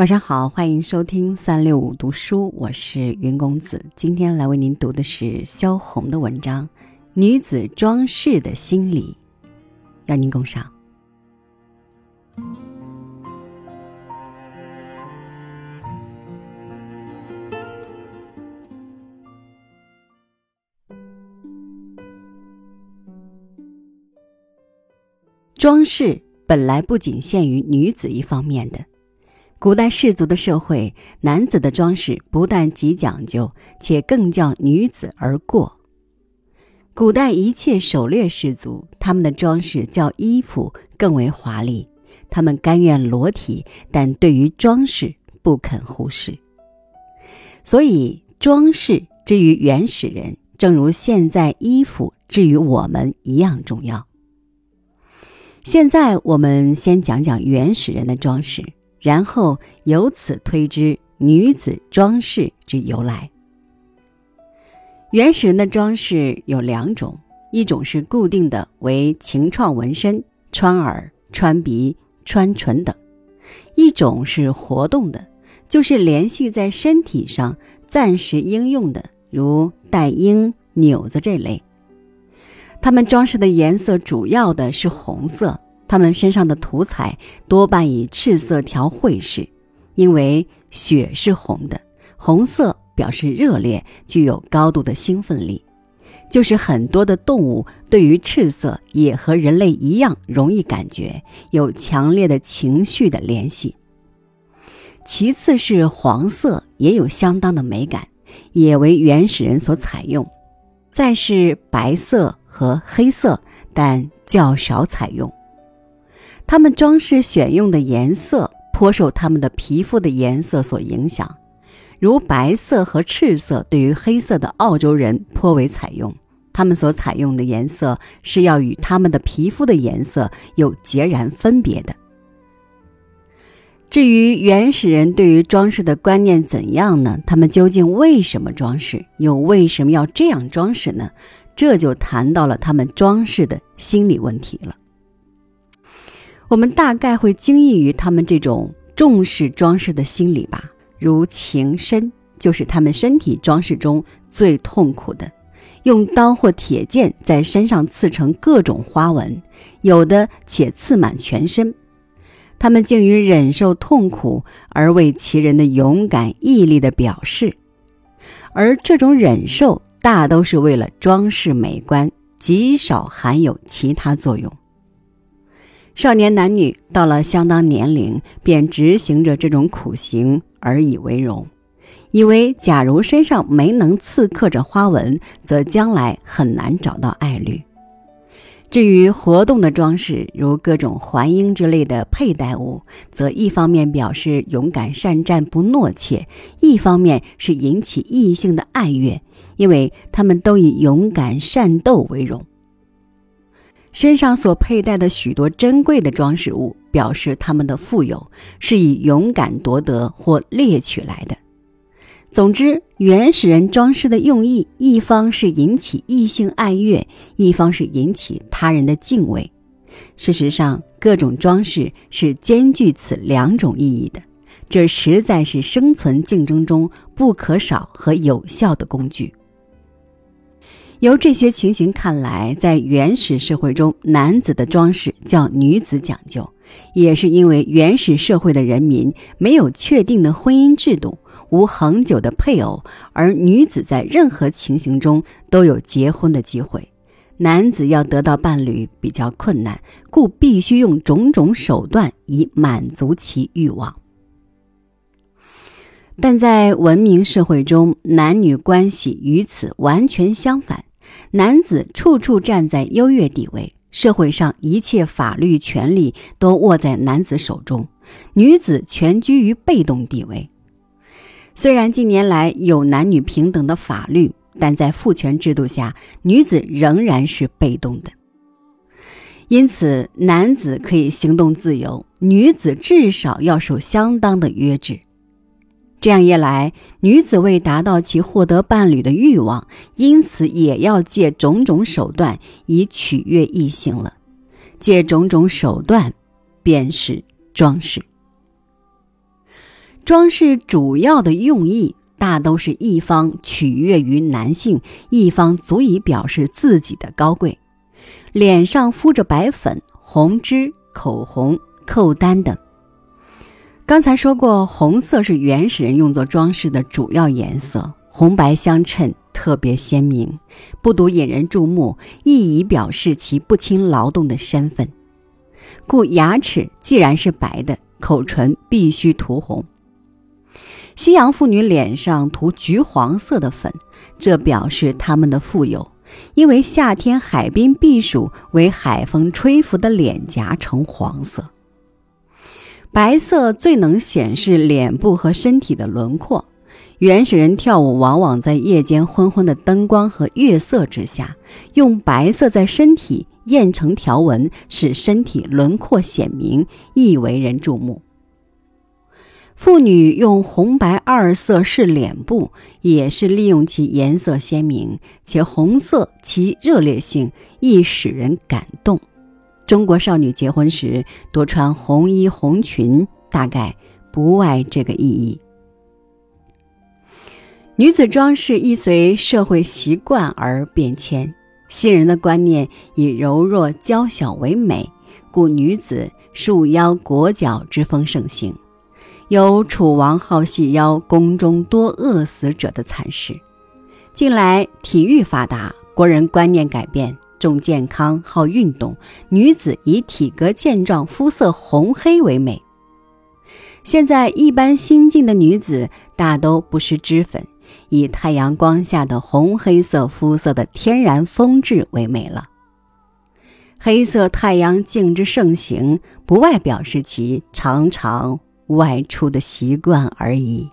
晚上好，欢迎收听三六五读书，我是云公子。今天来为您读的是萧红的文章《女子装饰的心理》，邀您共赏。装饰本来不仅限于女子一方面的。古代氏族的社会，男子的装饰不但极讲究，且更较女子而过。古代一切狩猎氏族，他们的装饰较衣服更为华丽，他们甘愿裸体，但对于装饰不肯忽视。所以，装饰之于原始人，正如现在衣服之于我们一样重要。现在，我们先讲讲原始人的装饰。然后由此推知女子装饰之由来。原始人的装饰有两种，一种是固定的，为情创纹身、穿耳、穿鼻、穿唇等；一种是活动的，就是联系在身体上暂时应用的，如带缨、纽子这类。他们装饰的颜色主要的是红色。他们身上的涂彩多半以赤色调绘饰，因为血是红的，红色表示热烈，具有高度的兴奋力。就是很多的动物对于赤色也和人类一样容易感觉，有强烈的情绪的联系。其次是黄色，也有相当的美感，也为原始人所采用。再是白色和黑色，但较少采用。他们装饰选用的颜色颇受他们的皮肤的颜色所影响，如白色和赤色对于黑色的澳洲人颇为采用。他们所采用的颜色是要与他们的皮肤的颜色有截然分别的。至于原始人对于装饰的观念怎样呢？他们究竟为什么装饰，又为什么要这样装饰呢？这就谈到了他们装饰的心理问题了。我们大概会惊异于他们这种重视装饰的心理吧。如情深，就是他们身体装饰中最痛苦的，用刀或铁剑在身上刺成各种花纹，有的且刺满全身。他们竟于忍受痛苦而为其人的勇敢毅力的表示，而这种忍受大都是为了装饰美观，极少含有其他作用。少年男女到了相当年龄，便执行着这种苦行而以为荣，以为假如身上没能刺刻着花纹，则将来很难找到爱侣。至于活动的装饰，如各种环缨之类的佩戴物，则一方面表示勇敢善战不懦怯，一方面是引起异性的爱悦，因为他们都以勇敢善斗为荣。身上所佩戴的许多珍贵的装饰物，表示他们的富有是以勇敢夺得或猎取来的。总之，原始人装饰的用意，一方是引起异性爱悦，一方是引起他人的敬畏。事实上，各种装饰是兼具此两种意义的，这实在是生存竞争中不可少和有效的工具。由这些情形看来，在原始社会中，男子的装饰较女子讲究，也是因为原始社会的人民没有确定的婚姻制度，无恒久的配偶，而女子在任何情形中都有结婚的机会，男子要得到伴侣比较困难，故必须用种种手段以满足其欲望。但在文明社会中，男女关系与此完全相反。男子处处站在优越地位，社会上一切法律权利都握在男子手中，女子全居于被动地位。虽然近年来有男女平等的法律，但在父权制度下，女子仍然是被动的。因此，男子可以行动自由，女子至少要受相当的约制。这样一来，女子为达到其获得伴侣的欲望，因此也要借种种手段以取悦异性了。借种种手段，便是装饰。装饰主要的用意大都是一方取悦于男性，一方足以表示自己的高贵。脸上敷着白粉、红脂、口红、扣丹等。刚才说过，红色是原始人用作装饰的主要颜色，红白相衬，特别鲜明，不独引人注目，亦以表示其不轻劳动的身份。故牙齿既然是白的，口唇必须涂红。西洋妇女脸上涂橘黄色的粉，这表示她们的富有，因为夏天海滨避暑，为海风吹拂的脸颊呈黄色。白色最能显示脸部和身体的轮廓。原始人跳舞往往在夜间昏昏的灯光和月色之下，用白色在身体印成条纹，使身体轮廓显明，易为人注目。妇女用红白二色饰脸部，也是利用其颜色鲜明，且红色其热烈性易使人感动。中国少女结婚时多穿红衣红裙，大概不外这个意义。女子装饰亦随社会习惯而变迁。新人的观念以柔弱娇小为美，故女子束腰裹脚之风盛行，有楚王好细腰，宫中多饿死者的惨事。近来体育发达，国人观念改变，重健康好运动，女子以体格健壮、肤色红黑为美。现在一般新晋的女子大都不施脂粉。以太阳光下的红黑色肤色的天然风致为美了。黑色太阳镜之盛行，不外表示其常常外出的习惯而已。